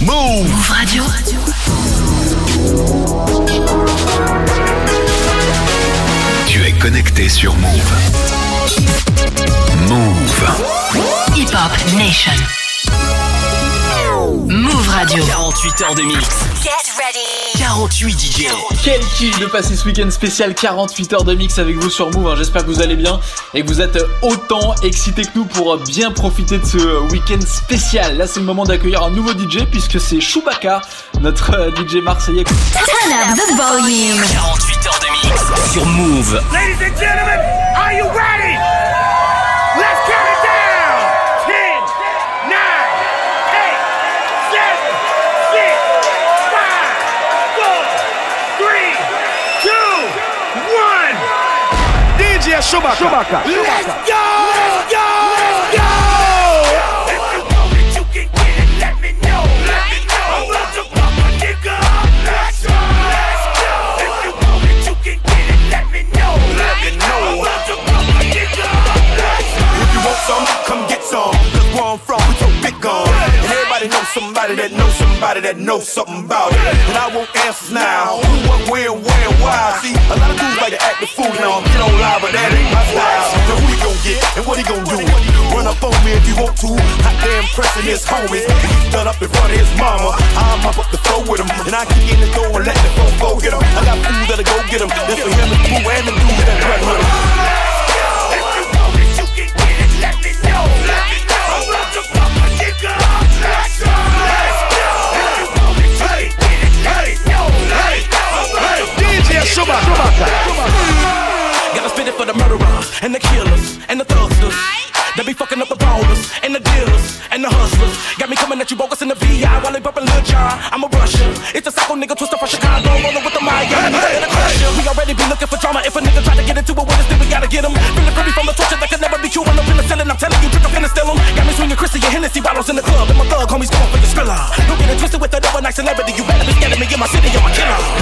Move Radio. Tu es connecté sur Move. Move. Hip Hop Nation. Move Radio. 48 heures de mix. Get ready. 48 DJ. Quel kiff de passer ce week-end spécial 48 heures de mix avec vous sur Move. hein. J'espère que vous allez bien et que vous êtes autant excités que nous pour bien profiter de ce week-end spécial. Là, c'est le moment d'accueillir un nouveau DJ puisque c'est Chewbacca, notre euh, DJ marseillais. Turn up the volume. 48 heures de mix. Sur Move. Ladies and gentlemen, are you ready? Chewbacca. Chewbacca. Let's go! Let's go! And everybody knows somebody that knows somebody that knows something about it. And I want answers now. Who, what, where, where, why? See, a lot of dudes like to act the fool now. Get on live, but that ain't my style. So who he gon' get and what he gon' do? Run up on me if you want to. Hot damn pressing his homies. Done up in front of his mama. I'm up up the floor with him. And I kick in the door and let the phone go get him. I got food that'll go get him. That's for him and Pooh and the dude that run with him. A nigga. Gotta spit it for the murderers and the killers and the thugsters. They be fucking up the ballers and the dealers and the hustlers. Got me coming at you bogus in the VI while they bumping Lil Jon. I'm a Russian. It's a psycho nigga twister from Chicago rolling with the Maya. And a crusher. We already be looking for drama. If a nigga try to get into it with us, then we gotta get him. Feeling free from the torture that can never be cured. No penicillin. I'm telling you, drink up and still 'em. Got me swinging Chrissy and Hennessy bottles in the club. And my thug homies going for the thriller. Don't get it twisted with that overnight celebrity. You better be scared of me in my city. I'm a killer.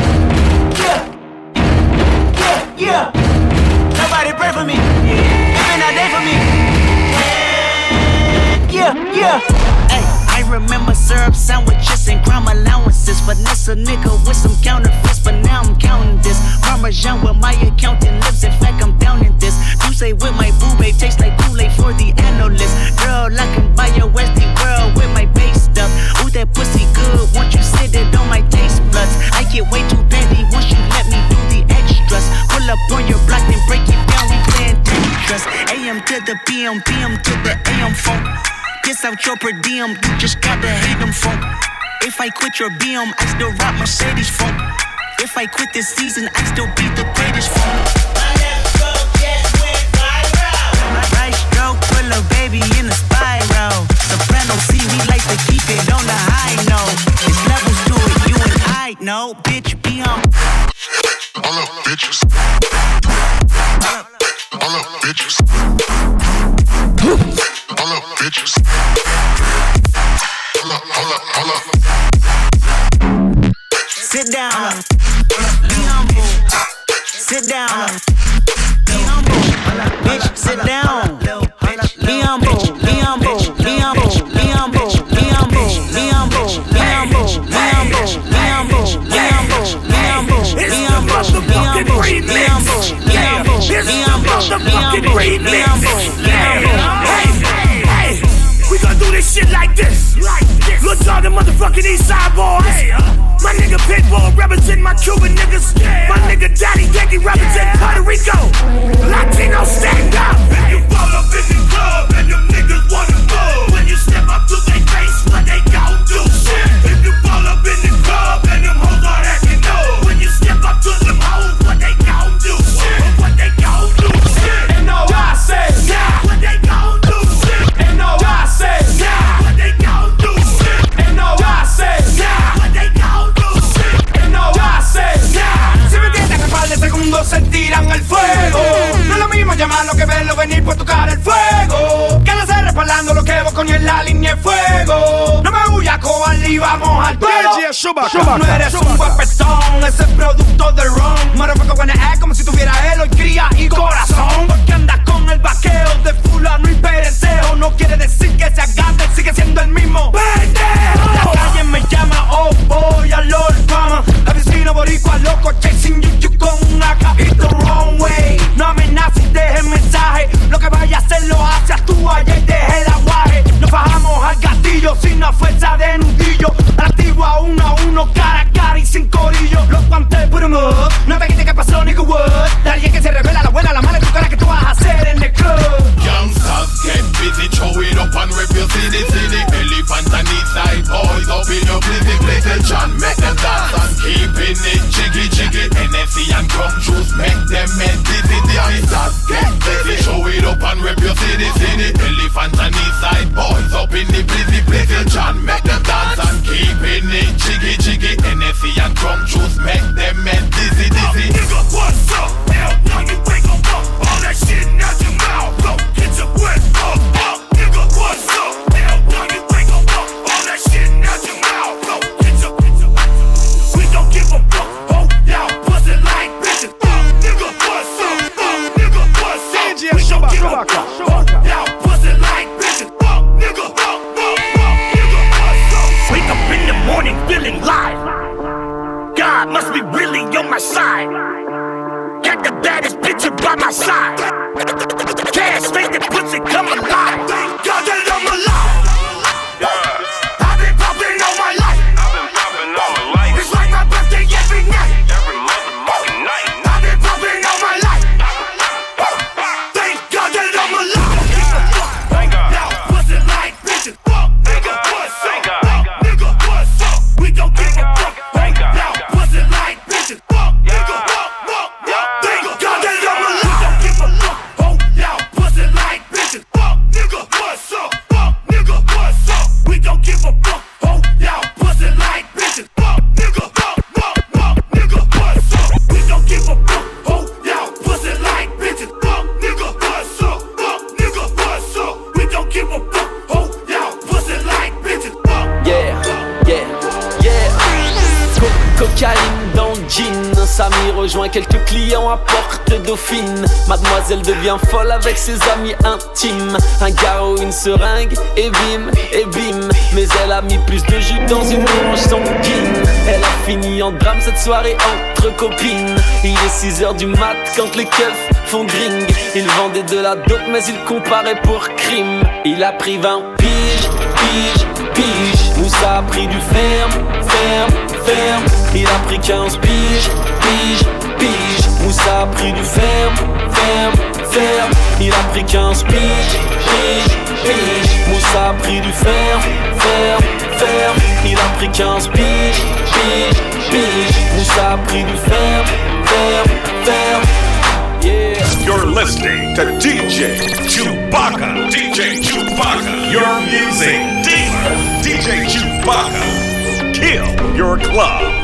Yeah, nobody pray for me. Even a day for me. Yeah, yeah. Hey, I remember syrup sandwiches and crime allowances. Finesse a nigga with some counterfeits, but now I'm counting this. Parmesan with my accountant lips. In fact, I'm down in this. You say with my boo babe tastes like Kool-Aid for the analyst. Girl, I can buy your Westie world with my base stuff. Ooh, that pussy good. Once you sit it on my taste buds, I get way too petty once you let me PM to the AM funk. Kiss out your per diem, you just gotta hate them funk. If I quit your BM, I still rock Mercedes funk. If I quit this season, I still be the greatest funk. Right stroke, baby in spiral. To keep it on the high note. Levels it, you and I know. Bitch, be on. All up, bitches. All up, bitches. All up, bitches. All up, all up, all up. Sit down. Be humble. Sit down. Be humble. Bitch, sit down. Be humble. Be humble. Be humble. Be humble. Be humble. Be humble. Be humble. Be humble. Be humble. Be humble. Be humble. Be humble. Be humble. Be humble. Be humble. Be humble. Be humble. Be. Hey, hey, we gonna do this shit like this. Like this. Look all the motherfucking East Side boys. Uh. My nigga Pitbull represent my Cuban niggas. My nigga Daddy Yankee represent Puerto Rico. Latino stand up. You fall up in the club and them niggas wanna move. When you step up to their face, what they gon' do? Shit. If you fall up in the club and them hoes are acting up. When you step up to them sentirán el fuego. No es lo mismo llamarlo que verlo venir por tu cara el fuego. Que no sé respaldando lo que vos coño en la línea de fuego. No me huya cobarde y vamos al. Tú no eres un guapetón, ese es producto del ron. Motherfucker when es et bim, et bim. Mais elle a mis plus de jus dans une orange sanguine. Elle a fini en drame cette soirée entre copines. Il est 6h du mat quand les keufs font gring. Il vendait de la dope, mais il comparait pour crime. Il a pris 20 piges, piges, piges. Moussa a pris du ferme, ferme, ferme. Il a pris 15 piges, piges, piges. Moussa a pris du ferme, ferme, ferme. Il a pris 15 piges, piges, piges. Moussa a pris du ferme, ferme, ferme. Il a pris 15 piges, piges, piges. Moussa a pris du ferme, ferme, ferme. Yeah. You're listening to DJ Chewbacca. DJ Chewbacca. Your music dealer. DJ Chewbacca. Kill your club.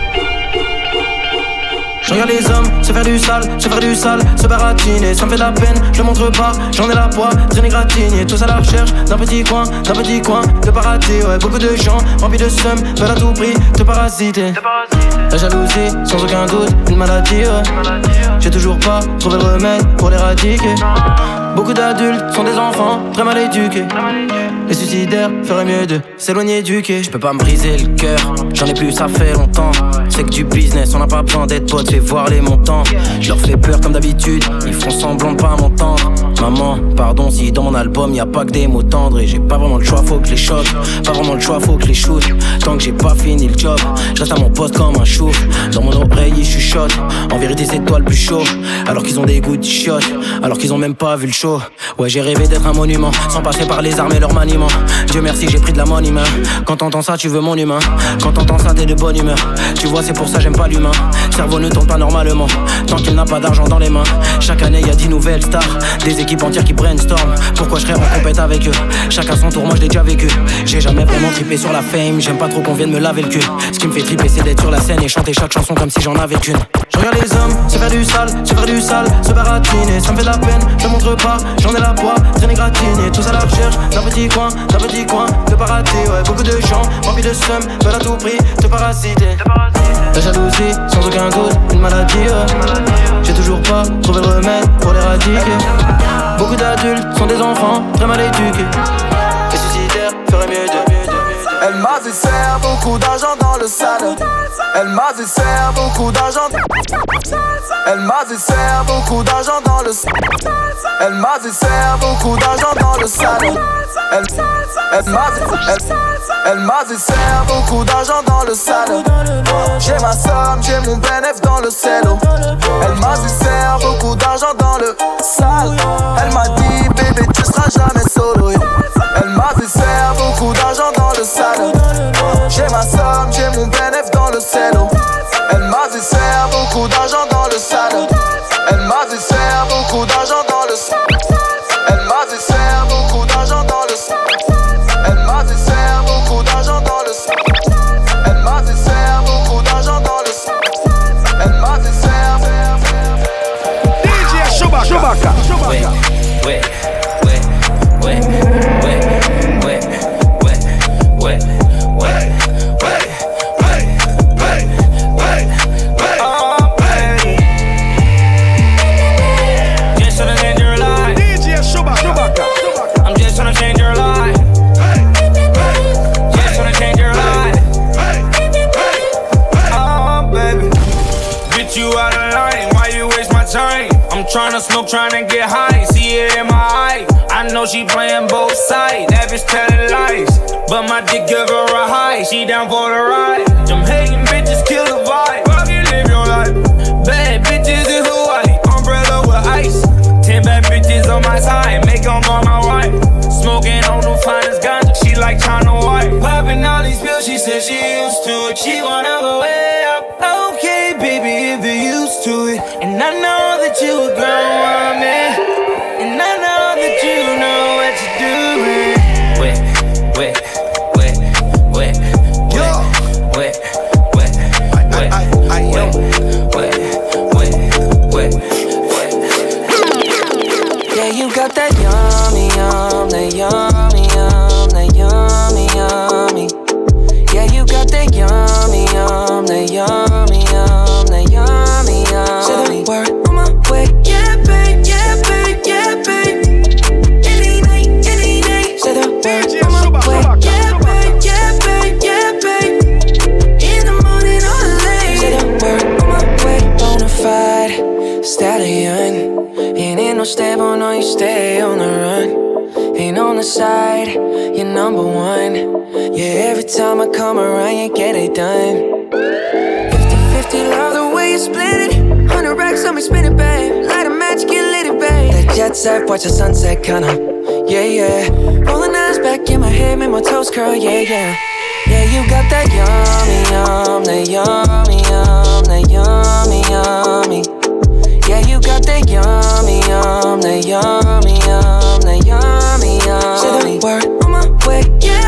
Je regarde les hommes se faire du sale, se faire du sale, se baratiner, ça me fait de la peine, je montre pas, j'en ai la poids, traîner gratigné, tous à la recherche d'un petit coin, d'un petit coin de paradis, ouais, beaucoup de gens remplis de seum, veulent à tout prix te parasiter. La jalousie, sans aucun doute, une maladie, ouais. J'ai toujours pas trouvé le remède pour l'éradiquer. Beaucoup d'adultes sont des enfants très mal éduqués. Les suicidaires feraient mieux de s'éloigner du quai. Je peux pas me briser le cœur, j'en ai plus, ça fait longtemps. C'est que du business, on n'a pas besoin d'être potes, fais voir les montants. Je leur fais peur comme d'habitude, ils font semblant de pas m'entendre. Maman, pardon si dans mon album y a pas que des mots tendres et j'ai pas vraiment le choix, faut que les choque. Pas vraiment le choix, faut que les shoot. Tant que j'ai pas fini le job, je reste à mon poste comme un chou. Dans mon oreille, je chuchote. En vérité, c'est toi le plus chaud. Alors qu'ils ont des goûts de alors qu'ils ont même pas vu le show. Ouais, j'ai rêvé d'être un monument, sans passer par les armes et leur maniement. Dieu merci, j'ai pris de la money main. Quand t'entends ça, tu veux mon humain. Quand t'entends ça, t'es de bonne humeur. Tu vois, c'est pour ça j'aime pas l'humain. Cerveau ne tourne pas normalement, tant qu'il n'a pas d'argent dans les mains. Chaque année, y a 10 nouvelles stars, des équipes entières qui brainstorm. Pourquoi je serais en compète avec eux? Chacun son tour, moi je l'ai déjà vécu. J'ai jamais vraiment trippé sur la fame, j'aime pas trop qu'on vienne me laver le cul. Ce qui me fait tripper, c'est d'être sur la scène et chanter chaque chanson comme si j'en avais qu'une. Je regarde les hommes, c'est faire du sale, c'est faire du sale, se baratiner, ça me fait de la peine, je montre pas, j'en ai la poids, traîner gratiné, tous à la recherche d'un petit coin, d'un petit coin de paradis, ouais, beaucoup de gens, remplis de seum, veulent à tout prix te parasiter. La jalousie, sans aucun doute, une maladie, ouais. J'ai toujours pas trouvé le remède pour l'éradiquer. Beaucoup d'adultes sont des enfants très mal éduqués. Elle m'a dit serre beaucoup d'argent dans le salon. Elle m'a dit serre beaucoup d'argent. Elle m'a dit serre beaucoup d'argent dans le. Elle m'a dit serre beaucoup d'argent dans le salon. Elle, elle m'a dit, elle, elle m'a dit serre beaucoup d'argent dans le salon. J'ai ma somme, j'ai mon bénéfice dans le cello. Elle m'a dit serre beaucoup d'argent dans le sale. Elle m'a dit bébé tu seras jamais 不打扰 That jet set, watch the sunset, kinda. Yeah, yeah. Rolling eyes back in my head, make my toes curl, yeah, yeah. Yeah, you got that yummy, yum, that yummy, yum, that yummy, yummy. Yeah, you got that yummy, yum, that yummy, yum, that yummy, yummy. Say the word on my way. Yeah,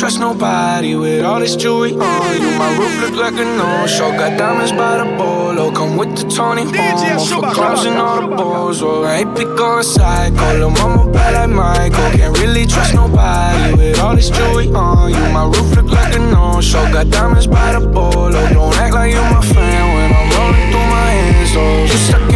trust nobody with all this jewelry on you. My roof look like a no-show. Got diamonds by the bolo. Come with the Tony Homo for clowns and all the balls. Oh, I ain't pick on psycho. Lil' mama bad like Michael. Can't really trust nobody with all this jewelry on you. My roof look like a no-show. Got diamonds by the bolo. Don't act like you my friend when I'm rolling through my hands. Oh, you stuck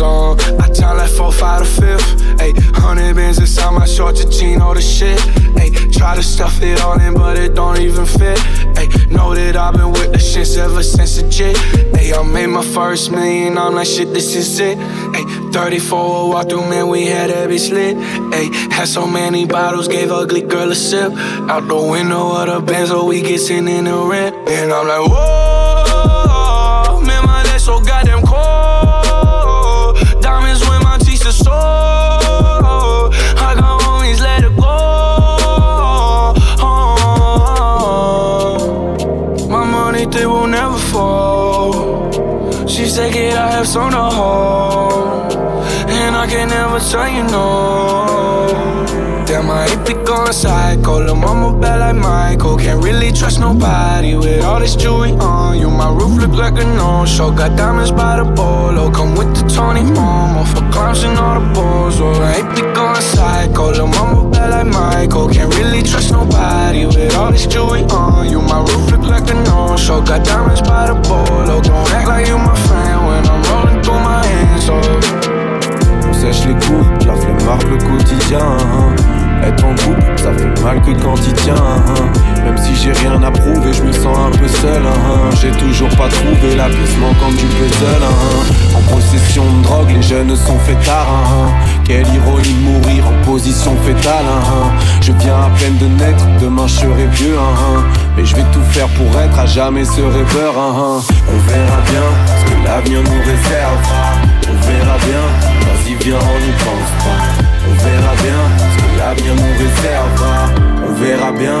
the zone. I tell like four, five, to fifth. Ayy, hundred bands inside my a jean, all the shit. Ayy, try to stuff it all in, but it don't even fit. Ayy, know that I've been with the shits ever since a jit. Ayy, I made my first million, I'm like, shit, this is it. Ayy, 34 walk through, man, we had that bitch lit. Ayy, had so many bottles, gave ugly girl a sip. Out the window of the Benz, so we get sitting in the rent. And I'm like, whoa, man, my legs so goddamn Said, Kid, I have so no hold. And I can never tell you no. Damn, I ain't pick on psycho. Lil' mama bad like Michael. Can't really trust nobody with all this jewelry on you. My roof look like a no-show. Got diamonds by the bolo. Come with the Tony Momo for clowns and all the balls. Oh, I ain't pick on psycho. Lil' mama bad like Michael. Can't really trust nobody with all this jewelry on you. My roof look like a no-show. Got diamonds by the bolo. Don't act like you my friend when I'm rolling through my hands. Oh. Sèche les coups, flemme marque le quotidien. Être en couple, ça fait mal que quand il tient. hein. Même si j'ai rien à prouver, je me sens un peu seul. hein. J'ai toujours pas trouvé la pièce manquante du puzzle. hein. En possession de drogue, les jeunes sont fait tard. hein. Quelle ironie de mourir en position fétale. Je viens à peine de naître, demain je serai vieux. Mais je vais tout faire pour être à jamais ce rêveur. On verra bien ce que l'avenir nous réserve. On verra bien, vas-y viens on n'y pense pas verra bien. Ce que l'avenir nous réserve On verra bien,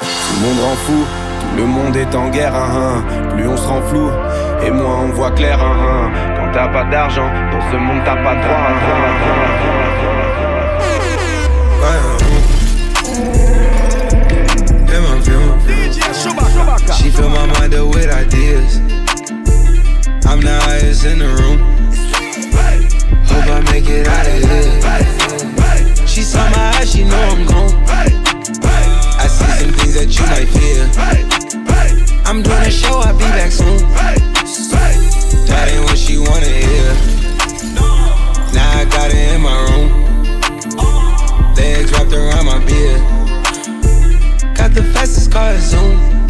Tout le monde rend fou, tout le monde est en guerre hein, hein. Plus on se rend flou, et moins on voit clair hein, hein. Quand t'as pas d'argent, dans ce monde t'as pas de droit hein. She fill my mind up with ideas. I'm the highest in the room. Hope I make it out of here. She saw my eyes, she know I'm gone. Some things that you might fear. I'm doing a show, I'll be back soon. That ain't what she wanna hear. Now I got it in my room. Uh. Legs wrapped around my beard. Got the fastest car Zoom.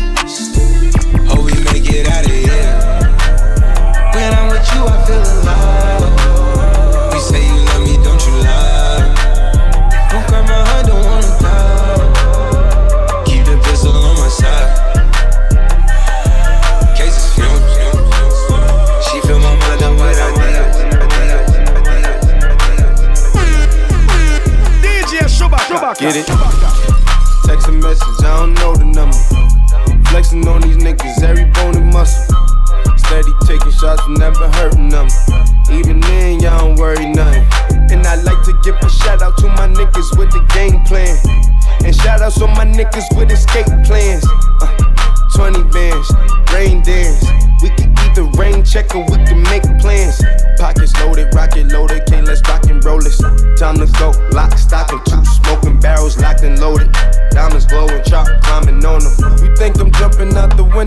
Get it? Text a message, I don't know the number. Flexing on these niggas, every bone and muscle. Steady taking shots, never hurting them. Even then, y'all don't worry nothing. And I like to give a shout out to my niggas with the game plan. And shout outs on my niggas with escape plans. Uh, 20 bands, rain dance. We can either rain check or we can make plans. Pockets loaded, rocket loaded, can't let's rock and roll this. Time to go, lock, stock,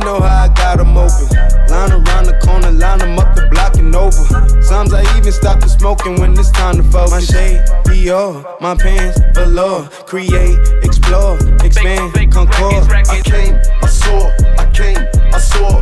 out the how I got 'em open. Line around the corner, line 'em up the block and over. Sometimes I even stop the smoking when it's time to focus. My shade, Dior, my pants, velour. Create, explore, expand, concord. I came, I saw, I came, I saw,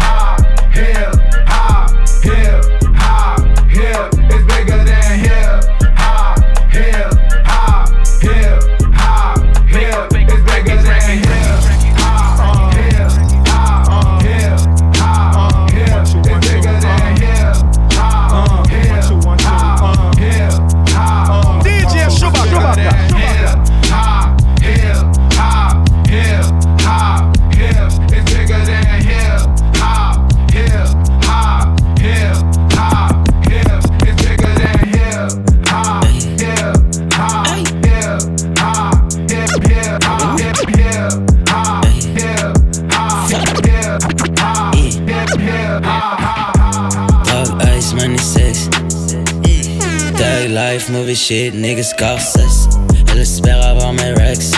Life, movie shit, niggas Scorsese. Elle espère avoir mes rex.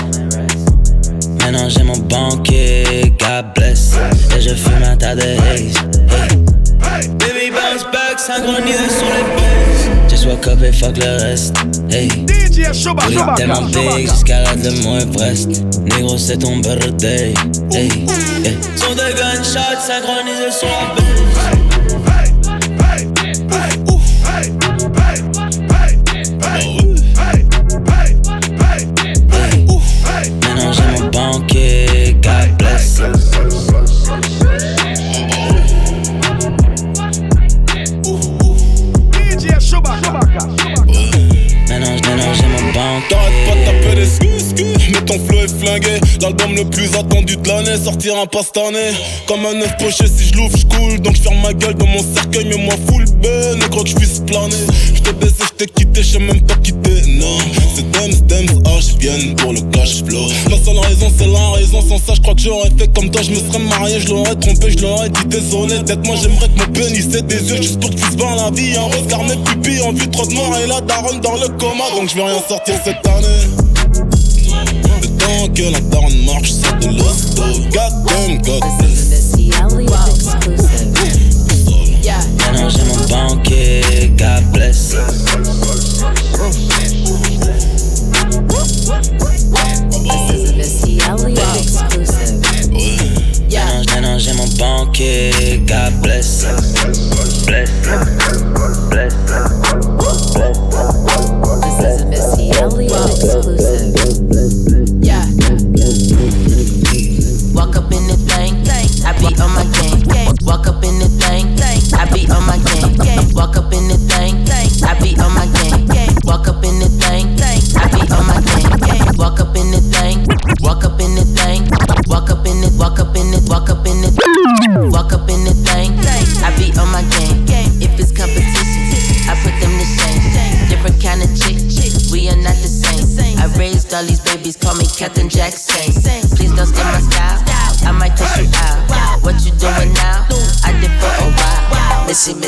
Maintenant j'ai mon banquier, God bless. Et je fume un tas de haze. Hey. Baby bounce back, synchronisé sur les bases. Just woke up et fuck le reste. Hey. DJ Chewbacca. Oui, tellement big jusqu'à la de mon Everest. Négro, c'est ton birthday. Hey. Hey. Son de gunshots synchronisés sur la base. L'album le plus attendu de l'année sortira pas cette année. Comme un œuf poché, si je l'ouvre, je coule. Donc je ferme ma gueule dans mon cercueil, mais moi full ben. Négro que je puisse planer. T'ai baisé, je t'ai quitté, je même pas quitté. Non, c'est Dems, Dems, H viennent pour le cash flow. La seule raison, c'est la raison. Sans ça, je crois que j'aurais fait comme toi. Je me serais marié, je l'aurais trompé, je l'aurais dit désolé. D'être moi, j'aimerais que mon pénis ait des yeux juste pour que tu la vie. Un regard, mes pupilles, en vue trop de mort et la daronne dans le coma. Donc je vais rien sortir cette année. Temps que la daronne marche, c'est de l'hosto. God damn, God bless. Maintenant j'ai mon banquier, God bless. Maintenant j'ai mon banquier, God. Bless. Bless. Walk up in the thing, I be on my game.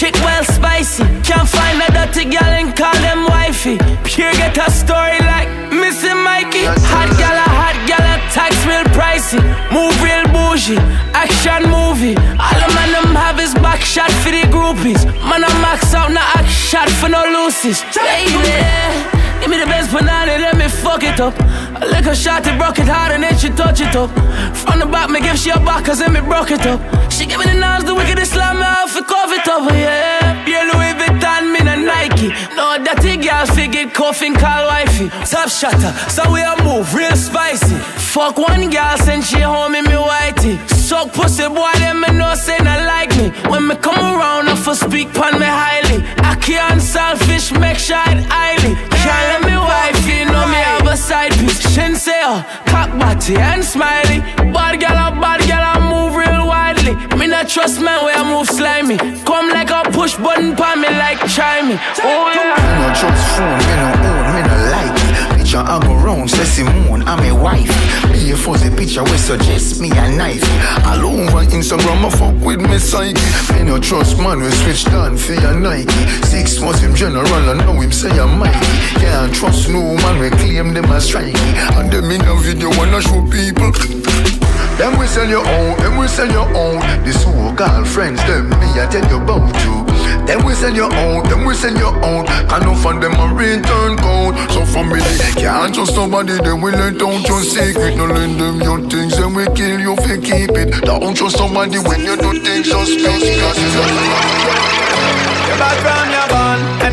chick well spicy. Can't find a dirty girl and call them wifey. Pure get a story like Missy Mikey. Hot gal, a hot gal, a tax real pricey. Move real bougie, action movie. All the man them have is back shot for the groupies. Man, I max out, no act shot for no loosies. Baby. Give me the best banana, let me fuck it up. I lick her shot, it broke it hard, and then she touch it up. From the back, me give she a back, cause then me broke it up. Give me the knives, the wickedest slam, me out for cover it oh, up, yeah. Yeah, Louis Vuitton, me no Nike. No dirty girl, figure coughing, call wifey. Top shutter, so we a move, real spicy. Fuck one girl, send she home in me whitey. Suck pussy, boy, them me know say not like me. When me come around, I for speak pon me highly. I can't selfish, make sure it highly. Can't let me wife, you know me have a side piece. Shin say, oh, cock body and smiley. Trust man where I move slimy. Come like a push button pon me like chimey. Oh yeah. Me no trust phone, me no own, me no like it. Bitch picture I go round, say Simone, I'm a wife. Be a fuzzy picture we suggest me a knife. All over Instagram, I fuck with me psyche. Me no trust man, we switch down for your Nike. Six months him general, I know him say I'm mighty. Can't trust no man, we claim them as strikey. And them in a video wanna show people. Them we sell your own, them we sell your own. The so-called friends, them me I tell you about you. Them we sell your own, them we sell your own. Can no fund them a return code. So family can't trust somebody, then we let down your secret. No lend them your things, then we kill you if you keep it. Don't trust somebody when you do things suspicious. You're bad from your and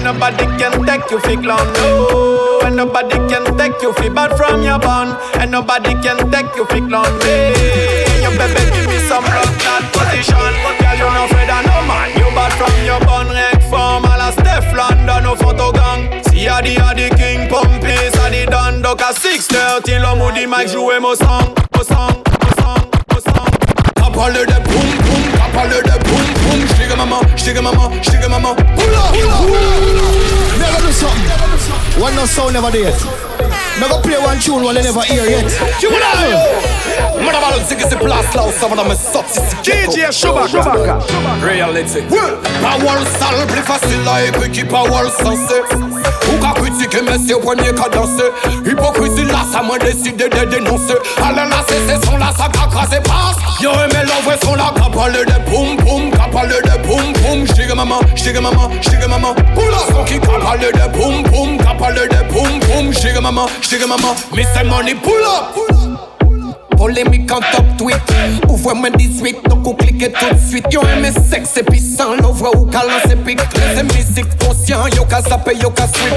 nobody can take you fi clown. No, and nobody can take you fi bad from your bond, and nobody can take you fi clown. Hey, you baby give me some love, that position. Girl, you no afraid of no man. You bad from your bond, reg form, a la Steph London, no photo gang. See a the a the king, pumpy, a the dan, doc a 630, l'homme ou dit Mike jouer mon song, mon song, Parle de boum boum, parle de boum boum. J'digue maman, j'digue maman, maman. Pull up, Never do something. One no sound never. Never play one tune one they never hear yet. Tu là place là où ça va dans mes sophistiqués DJ Chewbacca. Reality Power sale plus facile à épiquer power sensé Ou qu'à critiquer mais c'est au premier qu'à danser Hypocrisie là ça m'a décidé de dénoncer là c'est là ça qu'a crasé passe Yo aimé l'envoi son là qu'a parlé de boum Qu'a parlé de boum boum J'digue maman, j'digue maman, j'digue maman. Poula son qui qu'a parlé de boum Qu'a parlé de boum boum J'digue maman, j'digue maman. Miss money pull up Polémique en top tweet. Ouvre-moi 18, donc on clique tout de suite. Yo aimé sexe puissant, l'ouvre ou qu'à lancer pique. C'est musique conscient, yo qu'à zapper, yo qu'à sweep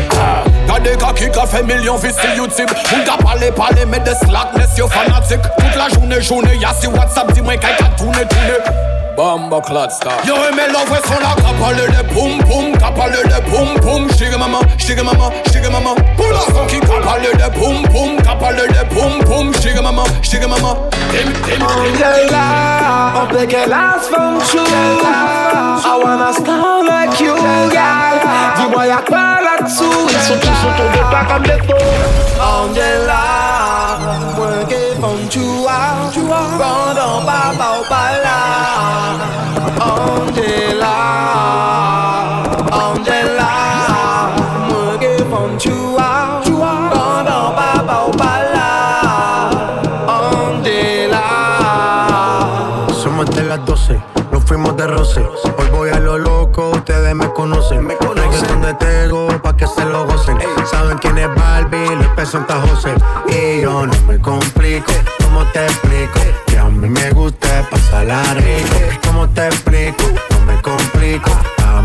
Y'a des gars qui qu'a fait millions vues sur YouTube. On t'a parlé, parlé, mais de slackness, yo fanatique. Toute la journée, journée, y'a sur WhatsApp, dis-moi qu'il a tourné Bomba clad star. Yo aimé l'envoi son là Qu'a parlé de boum boum Qu'a parlé de boum boum J'digue maman, j'digue maman, j'digue maman Pour la son qui qu'a parlé de boum boum Qu'a parlé de boum boum J'digue maman, j'digue maman Dim dim Angela, on peut qu'elle last from true I wanna style like you, girl Dis-moi y'a quoi là-dessous Ils sont tous autour de toi comme des faux Angela, moi qui font tu vois Pendant papa au Angela, fuimos de roce. Hoy voy a lo loco, ustedes me conocen. Me conocen de Tego, Santa José. Y yo no me complico, ¿cómo te explico? Que a mí me gusta pasarla rico. ¿Cómo te explico? No me complico.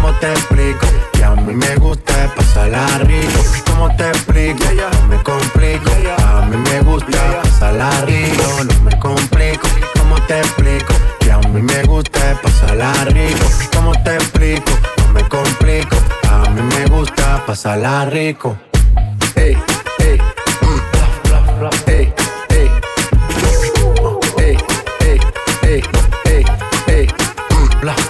¿cómo te explico? Que a mí me gusta pasarla rico. ¿Cómo te explico? No me complico. A mí me gusta pasarla rico. No me complico. ¿Cómo te explico? Que a mí me gusta pasarla rico. ¿Cómo te explico? No me complico. A mí me gusta pasarla rico. Ey, ey, mm, bla, bla, bla, ey, ey. Uh, ey, ey, ey, ey, ey, mm,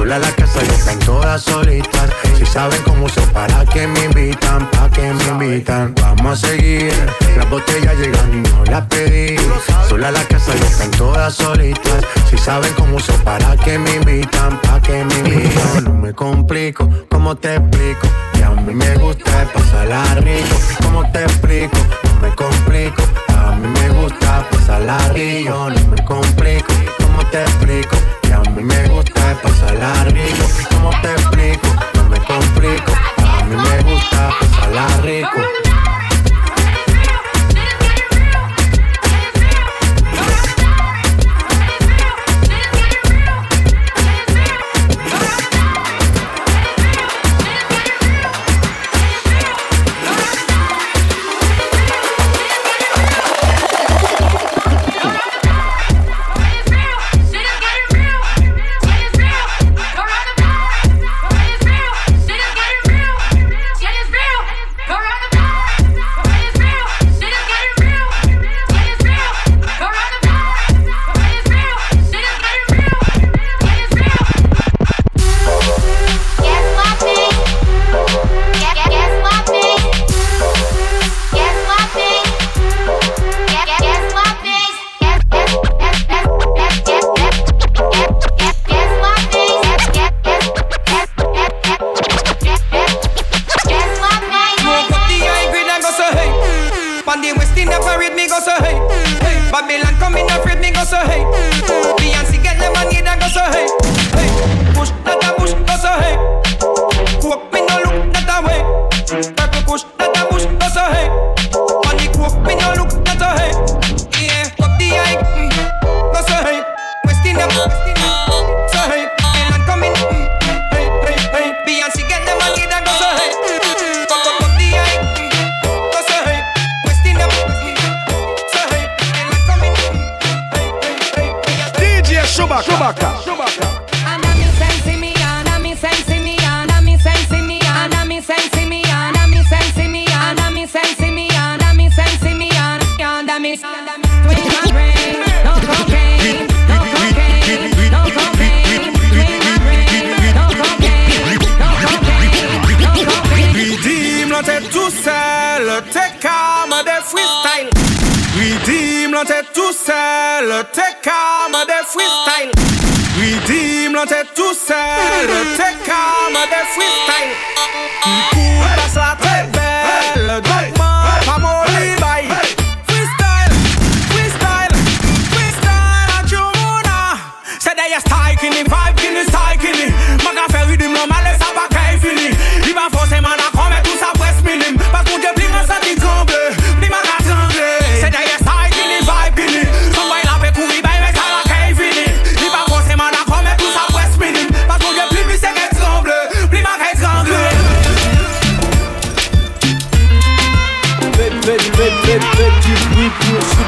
Sola la casa ya están todas solitas. Si saben cómo uso para que me invitan, pa' que me invitan. Vamos a seguir. Las botellas llegan y no las pedí. Sola la casa ya están todas solitas. Si saben cómo uso para que me invitan, pa' que me invitan. No me complico, ¿cómo te explico? Que a mí me gusta pasarla rico. ¿Cómo te explico? No me complico. A mí me gusta pasarla rico. No me complico, ¿cómo te explico? Que a mí me gusta pasarla rico. ¿Cómo te explico? No me complico. A mí me gusta pasarla rico.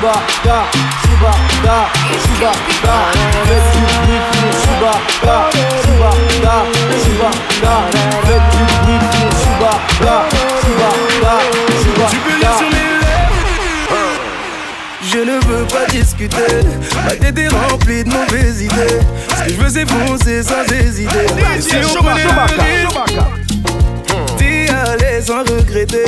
Faites du bruit pour. Faites du bruit pour Chewbacca, Chewbacca, Chewbacca. Je ne veux pas discuter, ma tête est remplie de mauvaises idées. Ce que je veux c'est foncer sans hésiter. Si on le l'aise sans regretter,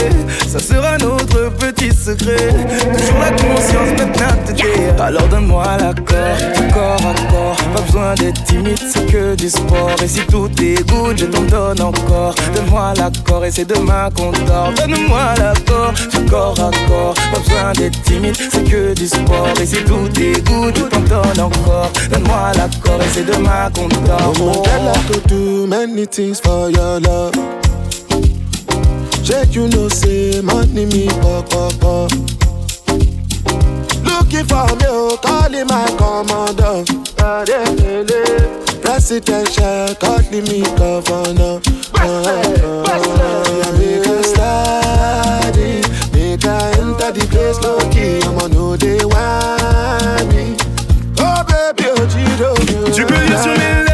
ça sera notre petit secret. Toujours la conscience maintenant te dire. Alors donne-moi l'accord, corps à corps. Pas besoin d'être timide, c'est que du sport. Et si tout est good, je t'en donne encore. Donne-moi l'accord et c'est demain qu'on dort. Donne-moi l'accord, du corps à corps. Pas besoin d'être timide, c'est que du sport. Et si tout est good, je t'en donne encore. Donne-moi l'accord et c'est demain qu'on dort. Oh, many things. Check you know say money me pop pop. Looking for me, oh, calling my commander. Presidential, calling me governor. Uh, uh, make a in, make I enter the place low key. I'ma know they want me. Oh baby, oh Giro, Tu peux lire sur lèvres,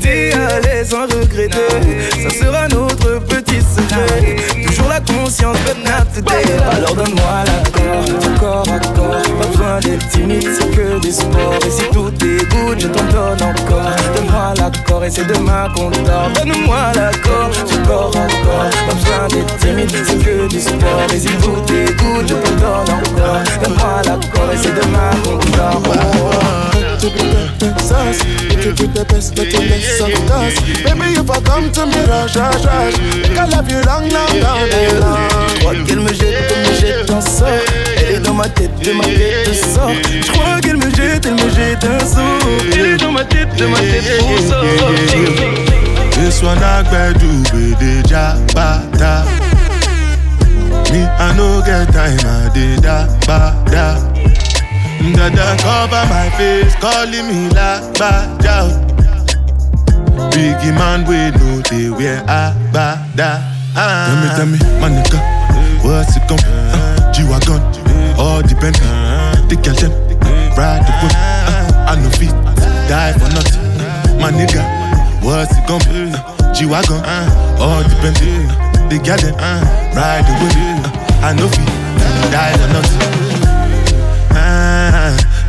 T'es à sans regretter. Ça sera notre petit secret. Toujours la conscience maintenant te dire. Alors donne-moi l'accord, corps à corps. Pas besoin d'être timide, c'est que du sport. Et si tout est good, je t'en donne encore. Donne-moi l'accord et c'est demain qu'on dort. Donne-moi l'accord, du corps à corps. Pas besoin d'être timide, c'est que du sport. Et si tout est good, je t'en donne encore. Donne-moi l'accord et c'est demain qu'on dort. To be the sauce. If you the best, you if I come to me, rush, rush, crois qu'elle me jette, me jette un sort. Elle est dans ma tête, de ma tête sort. Je crois qu'elle me jette, elle me jette un sort. Elle est dans ma tête, de ma tête pour sort. This one I do with the jabata. Me, I no get time, I ba. Dada cover my face, calling me la, ba, da. Biggie man, we know they wear a, ba, da. Ah. Tell me, tell me, my nigga, what's it gon' uh, G-Wagon, all depend. The girl them, ride the whip. Uh, I no fit, die for nothing. My nigga, what's it be? Uh, G-Wagon, all depend. The girl them, ride the whip. Uh, I no fit, die for nothing.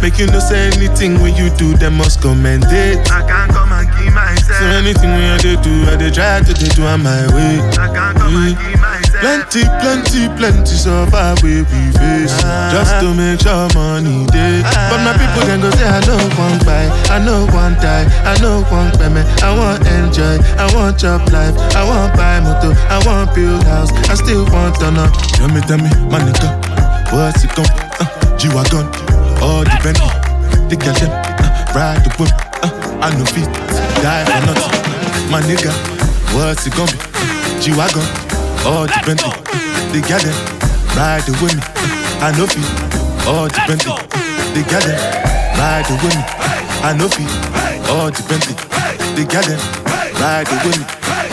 Ah, make you no say anything when you do, them must commend it. I can't come and keep myself. So anything when I dey do, I dey try to dey do on my way. I can't come and keep myself. Plenty, plenty, plenty survive where we face. Just to make sure money day. But my people then go say, I know one buy, I know one die, I know one payment. I want enjoy, I want job life, I want buy motor, I want build house, I still want to know. Tell me, tell me, my nigga, what's it come? Uh, G-Wagon, all the Bentley, the girl them, uh, ride the whip, uh, I know feet, die for nothing. My nigga, what's it gonna be? G-Wagon. All the Bentley, they got them ride with me. I know feet. All the Bentley, they got them ride with me. I know feet. All the Bentley, they got them ride with me.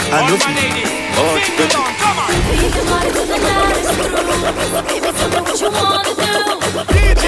I know feet. All the Bentley. Baby, tell me what you wanna do. DJ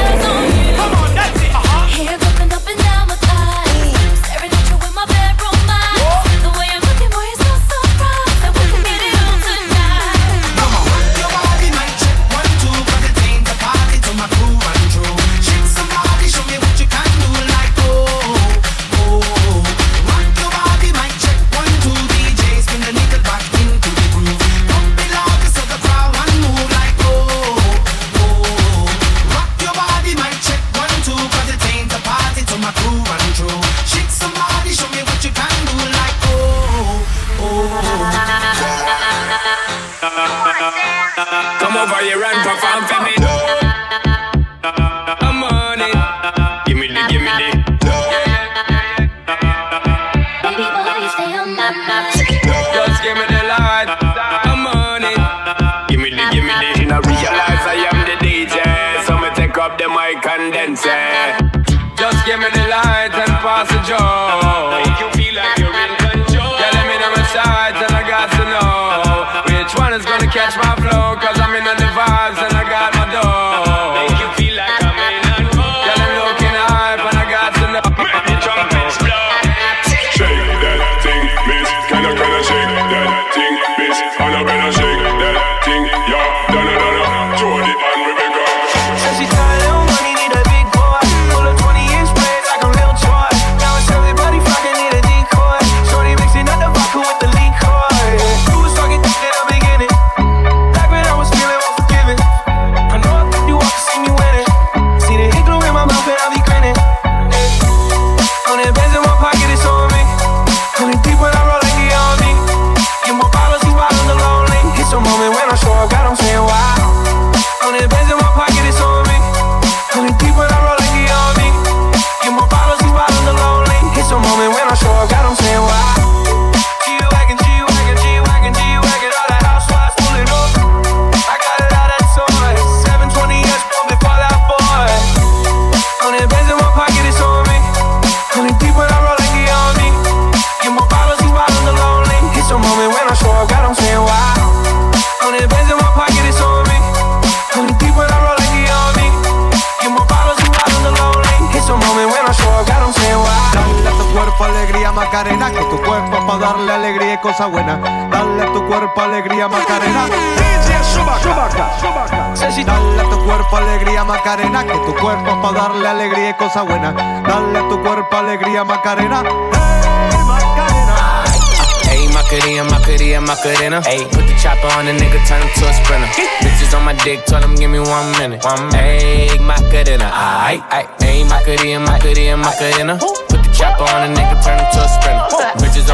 Macarena. Hey, put the chopper on the nigga, turn him to a sprinter. Bitches on my dick, tell him give me one minute. One minute. Hey, Macarena, aight, aight. Hey, Macarena, Macarena, Macarena. Put the chopper on the nigga, turn him to a sprinter.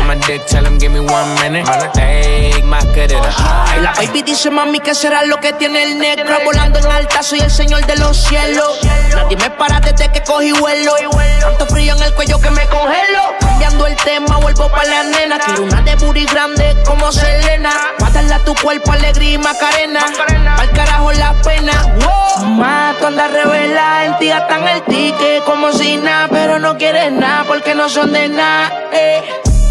My dick, tell him give me one minute. Hey, Macarena, aight. La baby dice mami que será lo que tiene el negro Volando en alta, soy el señor de los cielos Nadie me para desde que cogí vuelo Tanto frío en el cuello que me congelo Cambiando el tema, vuelvo pa' la nena Quiero una de booty grande como Selena Mátale a tu cuerpo, alegría y macarena Al carajo la pena. Mato anda revela, en ti gastan el ticket como si nada Pero no quieres nada porque no son de nada eh.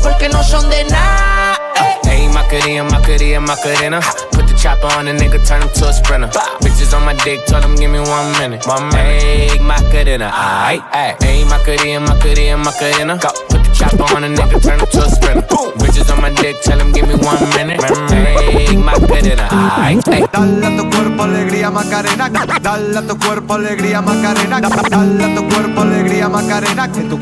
Porque no son de nada Hey, Macarena, Macarena, Macarena. Put the chopper on the nigga, turn him to a sprinter. Bitches on my dick, tell him give me one minute. One minute. Hey, Macarena, aight, aight. Hey, Macarena, Macarena, Macarena. Go. Put the chopper on the nigga, turn him to a sprinter. Bitches on my dick, tell him give me one minute. Hey, Macarena, aight, aight. Dale a tu cuerpo alegría Macarena. Dale a tu cuerpo alegría Macarena. Dale a tu cuerpo alegría Macarena. Que tu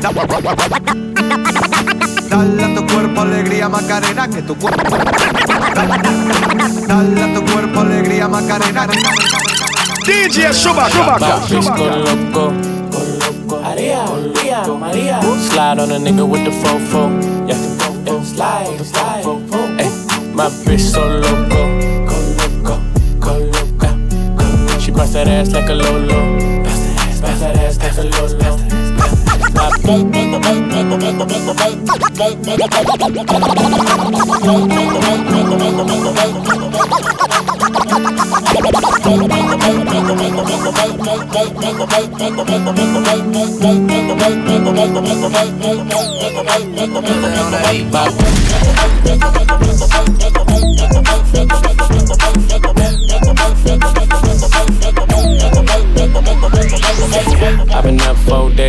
Dale a tu cuerpo alegría Macarena, que tu cuerpo. Dale a tu cuerpo alegría Macarena. DJ Chewbacca. Go loco. Maria, Maria, Maria. Slide on a nigga with the fofo. Yeah, yeah. slide, slide. Hey, my bitch so loco. She bust that ass like a lolo. Bust that ass, bust that ass like a lolo. I've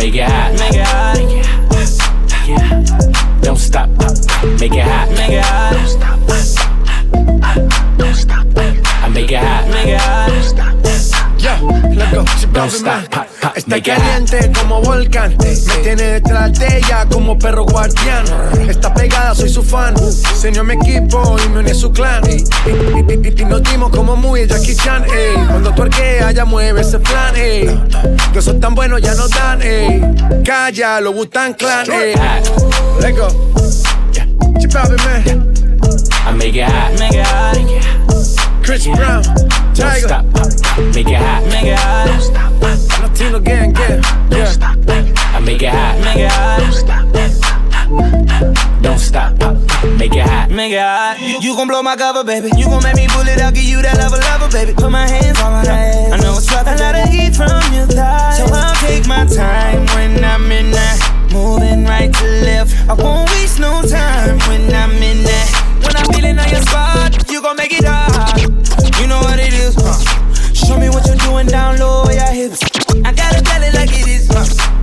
Make it hot. Make it hot. Don't stop. Make it hot. Make it hot. Don't stop. I make it hot. Make it hot. Yeah, let's go. Don't stop. Pop, pop. Está Make it hot. caliente como volcán. Me tiene detrás de ella como perro guardián. Está pegada, soy su fan. Se unió a mi equipo y me uní a su clan. Y, y- y- y- y nos dimos como muy Jackie Chan. ey. Cuando tu arquea, ya mueve ese plan. ey. Que son tan buenos, ya nos dan. ey. Calla, lo Wu-Tang Clan. ey. Let's go. Chip out, man. I make it hot. Make it hot. Chris Brown. Don't Tiger. stop. Uh, make it hot. Make it hot. Uh, Latino gang, gang. Yeah. Uh, I make it hot. Make it hot. Don't stop. Make it hot. Make it hot. You gon' blow my cover, baby. You gon' make me pull it out, give you that level, level, baby. Put my hands on my ass. I know it's rough. A lot of heat from your thighs. So I'll take my time when I'm in that. Moving right to left. I won't waste no time when I'm in that. Feeling on your spot, you gon' make it hot. You know what it is. huh? Show me what you're doing down low, your hips. I gotta tell it like it is. huh?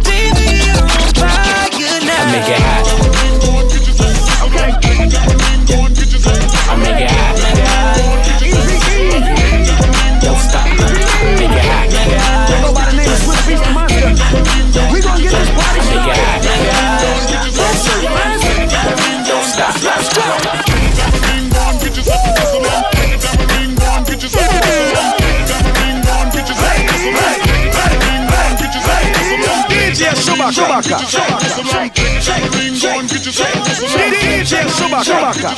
DJ Chewbacca.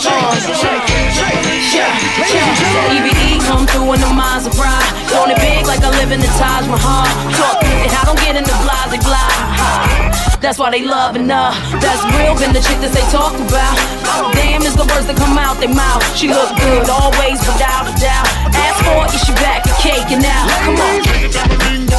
EVE come through in the Maserati. Doing it big like I live in the Taj Mahal. Talk and I don't get in the blase blah. That's why they loving her. That's real, been the chick that they talk about. Damn is the words that come out their mouth. She look good always, without a doubt. Ask for it, she back and caking out? Come on.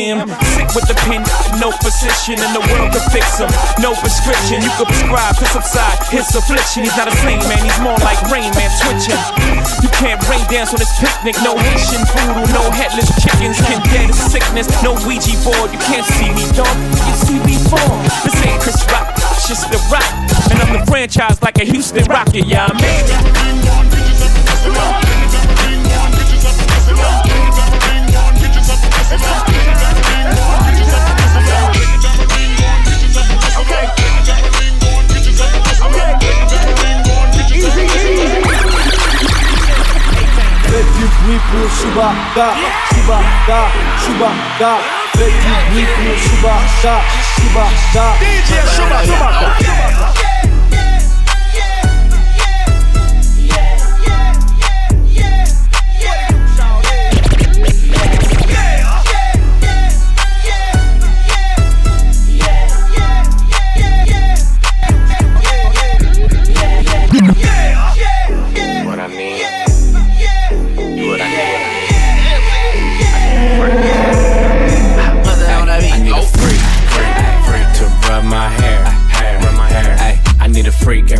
Sick with the pen, no position in the world to fix him. No prescription, you could prescribe to subside his affliction. He's not a saint, man, he's more like Rain Man twitching. You can't rain dance on this picnic. No Haitian voodoo, no headless chickens. Can dead of sickness, no Ouija board. You can't see me, dog. You see me fall. This ain't Chris Rock, it's just the rock. And I'm the franchise like a Houston Rocket, yeah, I mean. Chewbacca, Chewbacca, Chewbacca. Faites du bruit pour Chewbacca, Chewbacca. DJ Chewbacca.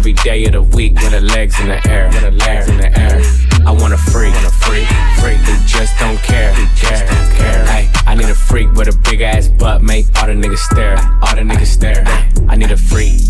Day of the week with her legs in the air, with her legs in the air. I want a freak, want a freak, freak who just don't care, who just don't care. I need a freak with a big ass butt, make all the niggas stare, all the niggas stare. I need a freak,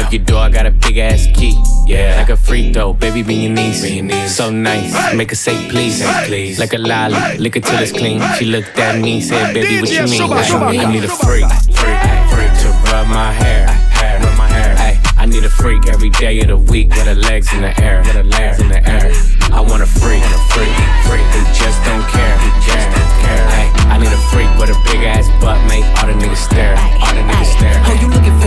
up your door, I got a big ass key. Yeah, like a freak though, baby, be your niece. So nice, make her say please, please. Like a lolly, lick it till it's clean. She looked at me, said, baby, what you mean? I need a freak, freak, freak to rub my hair, hair, rub my hair. Ay, I need a freak every day of the week with her legs in the air, with her legs in the air. I want a freak, a freak, freak who just don't care, who just don't care. I need a freak with a big ass butt, make all the niggas stare, all the niggas stare. Oh, you looking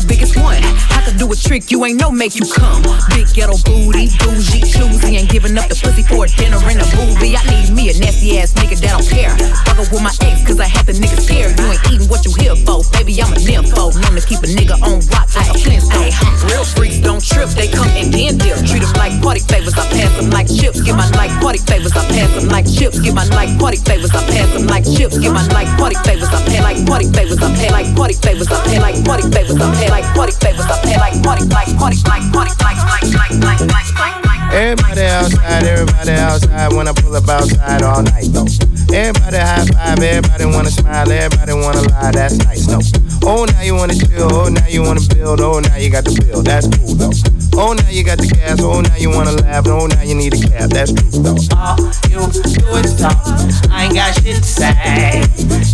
the biggest one. I could do a trick you ain't know make you come. Big ghetto booty, bougie, choosy, ain't giving up the pussy for a dinner and a movie. I need me a nasty ass nigga that don't care. Fuck up with my ex, cause I had the niggas scared. You ain't eating what you here for, baby. I'm a nympho. Known to keep a nigga on rock like a Flintstone. Real freaks don't trip, they come and then dip. Treat them like party favors, I pass them like chips. Give my like party favors, I pass them like chips. Give my like party favors, I pass them like chips. Give my like party favors, I pay like party favors, I pay like party favors, I pay like party favors, I pay Everybody outside, everybody outside. When I pull up outside all night though. Everybody high five, everybody wanna smile, everybody wanna lie. That's nice, no. Oh, now you wanna chill, oh, now you wanna build, oh, now you got the bill. That's cool though. Oh, now you got the gas, oh, now you wanna laugh, oh, now you need a cab. That's true though. All you do is talk. I ain't got shit to say.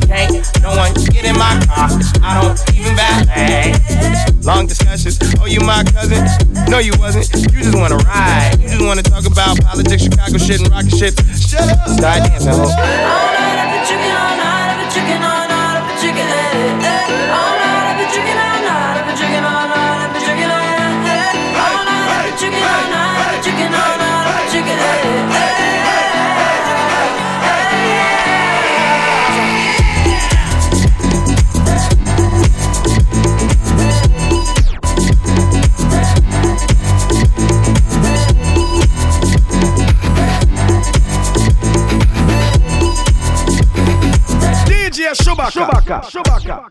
Can't no one get in my car. I don't even valet. Long discussions. Oh, you my cousin? No, you wasn't. You just wanna ride. You just wanna talk about politics, Chicago shit, and rocket shit. Shut up. Start dancing, ho. All night I've been drinking, all night I've been drinking. DJ Chewbacca. Chewbacca. Chewbacca.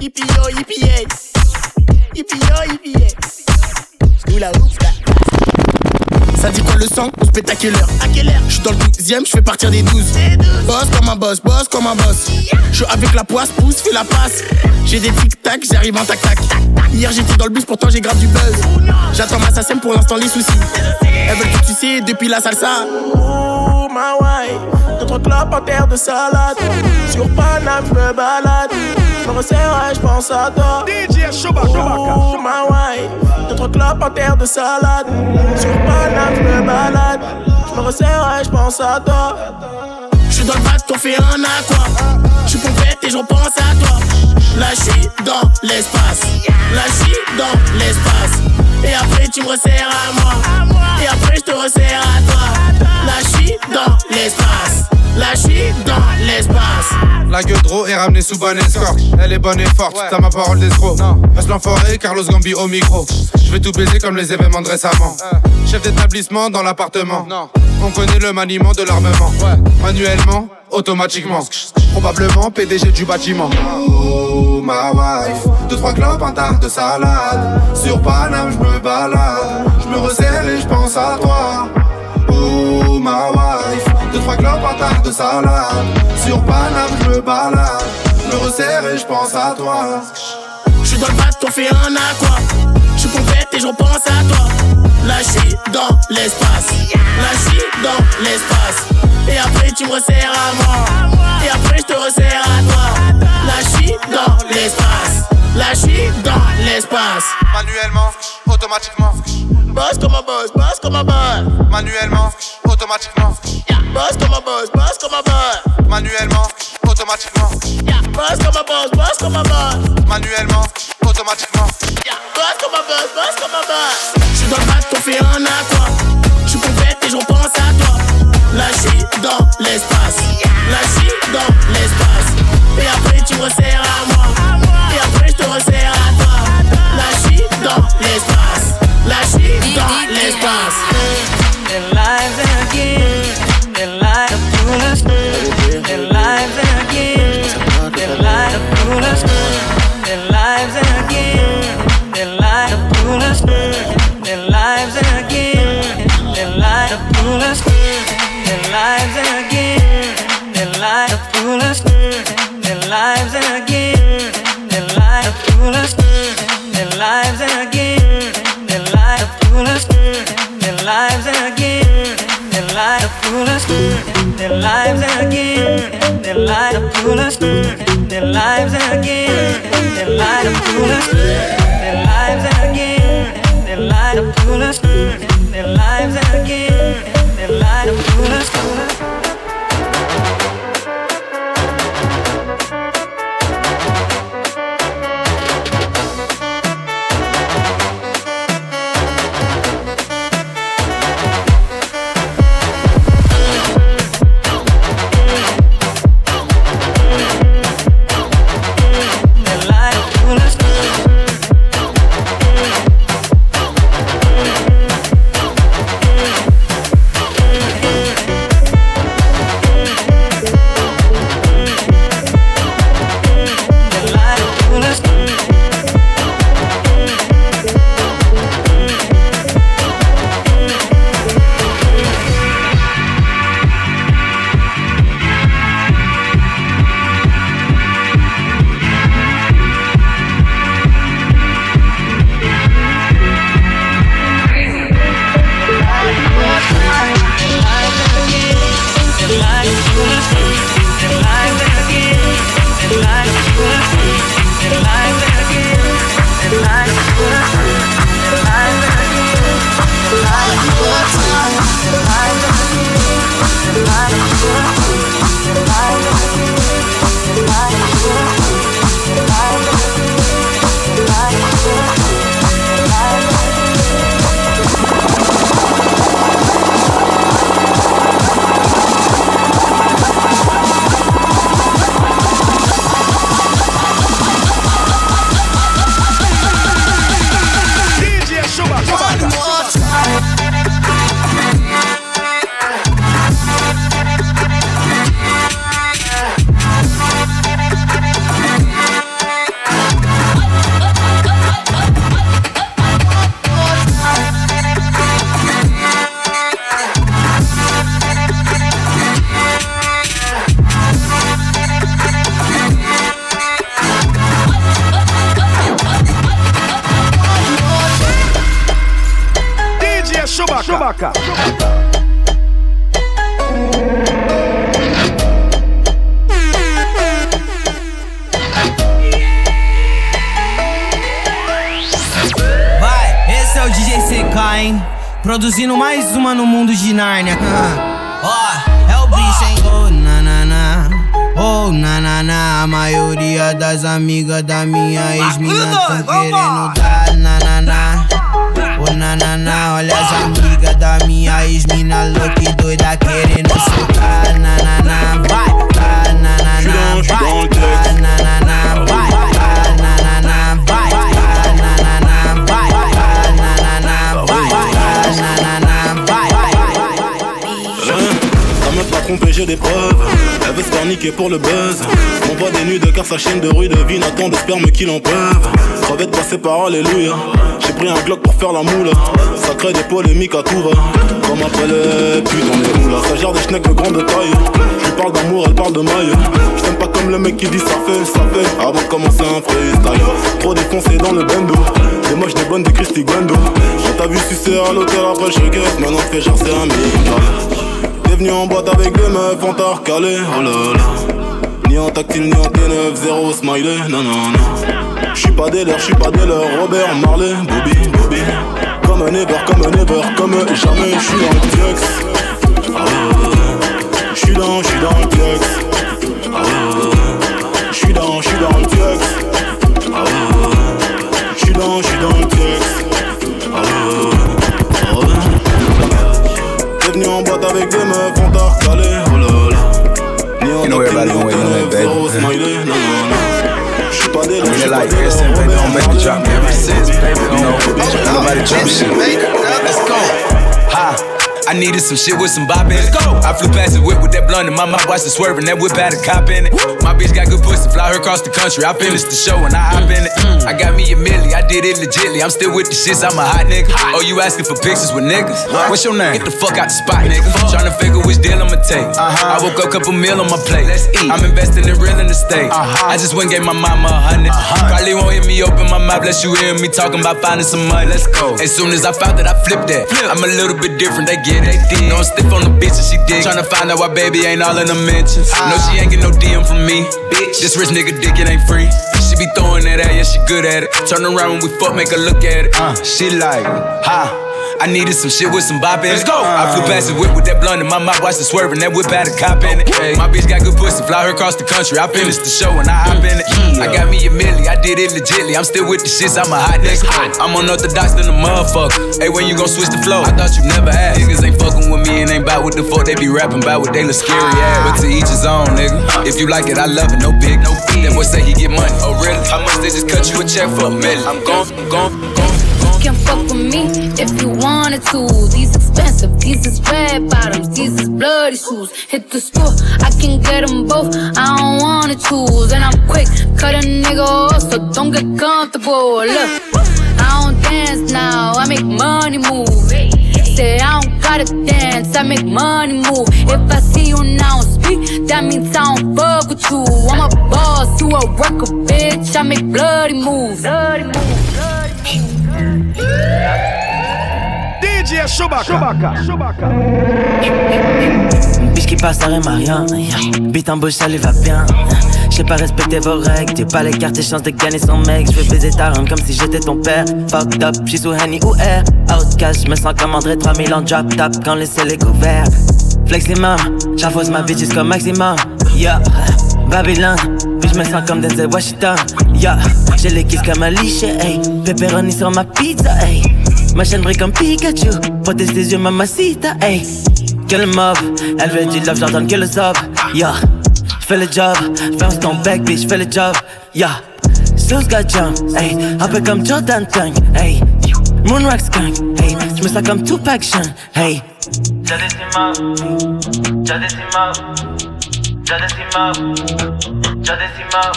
Yippee yo, yippee yay. Yippee yo, Ça dit quoi le sang au spectaculaire. À quelle heure Je suis dans le 12ème, je fais partir des 12 Boss comme un boss, boss comme un boss. Je suis avec la poisse, pousse, fais la passe. J'ai des tic-tac, j'arrive en tac-tac. Hier j'étais dans le bus, pourtant j'ai grave du buzz. J'attends ma SACEM pour l'instant les soucis. Elles veulent tu sais depuis la salsa Oh ma wife. D'autres clopes en terre de salade. Sur Paname je me balade. Je me resserre et je pense à toi. DJ. Oh ma wife. D'autres clopes en terre de salade. Sur Paname je me balade. Je me resserre et je pense à toi dans le bac, on fait un aqua. Je suis pompette et je repense à toi. Là je suis dans l'espace. Là je suis dans l'espace. Et après tu me resserres à moi. Et après je te resserre à toi. Là je suis dans l'espace Je suis dans l'espace La gueule est ramenée sous bonne escorte. Elle est bonne et forte, t'as ma parole d'escroc. Reste l'enfoiré, Carlos Gambi au micro. Je vais tout baiser comme les événements de récemment. Chef d'établissement dans l'appartement. On connaît le maniement de l'armement. Manuellement, automatiquement. Probablement PDG du bâtiment. Oh ma wife, deux trois clopes, un tas de salade. Sur Paname, je me balade. Je me resserre et je pense à toi. Oh ma wife, deux trois clopes, un tas de salade. Sur Paname, je me balade. Je me resserre et je pense à toi. Je suis dans le on fait un aqua. Je suis pompette et je repense à toi. Là je dans l'espace. Là je dans l'espace. Et après tu me resserres à moi. Et après je te resserre à toi. Là je dans l'espace Je suis dans l'espace Manuellement, automatiquement. Boss comme un boss, boss comme un boss Manuellement, automatiquement. Boss comme un boss, boss comme un boss Manuellement, automatiquement. Boss comme un boss, boss comme un boss Manuellement, As tão querendo dar nananá. Ô nananá, olha as amigas da minha ex-mina louca e doida querendo soltar na Vai, tá nananá, vai. J'ai des preuves. Elle veut se pour le buzz. On voit des nudes car sa chaîne de rue devine attend de sperme qui l'en peuvent. Crevette par Alléluia. J'ai pris un Glock pour faire la moule. Ça crée des polémiques à tout va. Comme après les putains des moulas. Ça gère des schnecks de grande taille. Je parle d'amour, elle parle de maille. Je pas comme le mec qui dit ça fait, ça fait. Avant de commencer un freestyle. Trop défoncé dans le bendo. Des moches, des bonnes, des Christy Guendo. On t'a vu sucer à l'hôtel après je regrette. Maintenant fais genre c'est un mec. Venu en boîte avec des meufs, on t'a recalé, oh là là. Ni en tactile, ni en T9, zéro smiley, non, non, non. J'suis pas des leurs, j'suis pas des leurs, Robert Marley, Bobby, Bobby. Comme un ever, comme un ever, comme jamais, j'suis dans le TX. Ah ouais, ouais. J'suis dans, j'suis dans le TX. Every six, baby. You know, nobody drop shit. Let's go. Ha. I needed some shit with some bop in it. I flew past the whip with that blunt in my mouth, watched it swerving. That whip had a cop in it. My bitch got good pussy, fly her across the country. I finished the show and I hop in it. Mm. I got me a milli, I did it legitly. I'm still with the shits, I'm a hot nigga. Oh, you asking for pictures with niggas? What's your name? Get the fuck out the spot, nigga. Tryna figure deal I'ma. Uh-huh. I woke up, couple meal on my plate. Let's eat. I'm investing in real estate. Uh-huh. I just went and gave my mama a hundred. Uh-huh. Probably won't hear me open my mouth, bless you hear me talking about finding some money. Let's go. As soon as I found that, I flipped that. Flip. I'm a little bit different, they get it. Know I'm stiff on the bitch and she dig. Tryna find out why baby ain't all in the mentions. Ah. No, she ain't get no DM from me. Bitch, this rich nigga dick, it ain't free. She be throwing that at, yeah, she good at it. Turn around when we fuck, make her look at it. Uh, she like, ha. I needed some shit with some bop in it. Let's go. I flew past the whip with that blunt in my mouth, watched it swerving. That whip had a cop in it. Hey, My bitch got good pussy, fly her across the country. I finished the show and I hop in it. I got me a milli, I did it legitly. I'm still with the shits, I'm a hot nigga. I'm unorthodox than a motherfucker. Hey, when you gon' switch the flow? I thought you never asked. Niggas ain't fucking with me and ain't bout what the fuck they be rapping about what they look scary ass. But to each his own, nigga. If you like it, I love it, no big, no fee. That boy say he get money. Oh, really? How much they just cut you a check for a million? I'm gone, gone, gone. Can fuck with me if you wanted to. These expensive, these is red bottoms, these is bloody shoes. Hit the store, I can get them both. I don't wanna choose, and I'm quick, cut a nigga off, so don't get comfortable. Look, I don't dance now, I make money move. Say I don't gotta dance, I make money move. If I see you now speak, that means I don't fuck with you. I'm a boss, you a worker, bitch. I make bloody moves. Bloody moves. DJ Chewbacca. Chewbacca. Biche qui passe, ça rime à rien. Bite en bouche, ça lui va bien. J'ai pas respecté vos règles, t'es pas les cartes et chances de gagner son mec. Je veux baiser ta rhum comme si j'étais ton père. Fucked up, j'suis sous Henny ou Air. Outcast, j'me sens comme André 3000 en drop top quand le ciel est couvert. Flex les mains, j'enfonce ma bitch jusqu'au maximum. Yeah, Babylone, puis j'me sens comme Denzel Washington. Yeah, j'ai les kisses comme Alicia, hey. Pepperoni sur ma pizza, hey. Ma chaîne brille comme Pikachu, protège tes yeux, mamacita, hey. Que le mob, elle veut du love, j'ordonne que le sub, yeah. J'fais le job, ferme ton bec, bitch, j'fais le job, yeah. Sauce got jump, hey. Un peu comme Jordan Tongue, hey. Moonrock skunk, hey. J'me sens comme Tupac Sean, hey. Já desci mal, já desci mal.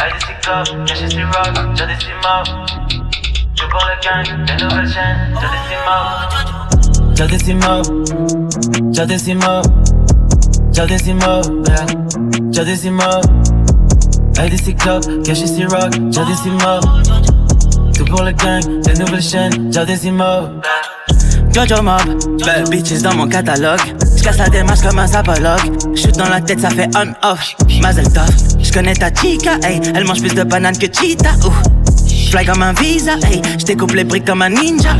Aí desse club, cash esse rock, já desci mal. Chupou le gang, des nouvelles chaînes, já desci mal. Já desci mal, já desci mal, club, cash esse rock, já desci mal. Tout pour le gang, des nouvelles chaînes, já desci mal. Jojo Mob, bad bitches dans mon catalogue. J'casse la démarche comme un sapologue. Shoot dans la tête, ça fait on-off. Mazel tov, j'connais ta chica. Elle mange plus de bananes que cheetah, ouh. Fly comme un visa, hey. J'découpe les briques comme un ninja.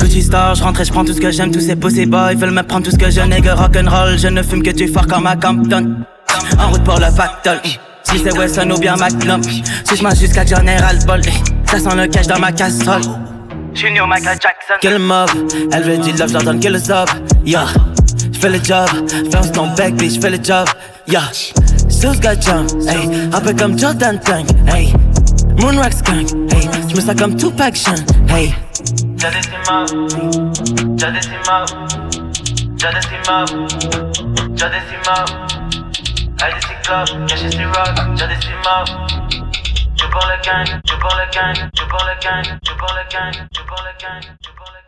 Gucci Store, j'rentre et j'prends tout ce que j'aime. Tous ces pussy boys veulent me prendre tout ce que je nègre rock'n'roll. Je ne fume que du fort comme à Compton. En route pour le pactole. Si c'est Wesson ou bien McLum. Si j'mange jusqu'à General Ball. Ça sent le cash dans ma casserole. Junior Michael Jackson. Que le mob, elle veut du love, j'ordonne que le sub. Yeah, j'fais le job, ferme ton bec, bitch, j'fais le job. Yeah, Sauce got jump, hey, un peu comme Jordan Tongue, hey. Moonrock skunk, hey, j'me sens comme Tupac Sean, hey. Jadissimo, Jadissimo, Jadissimo, Jadissimo. IDC Club, caché sur rock, Jadissimo. Je pour le gang, je pour le gang, je pour le gang, je pour le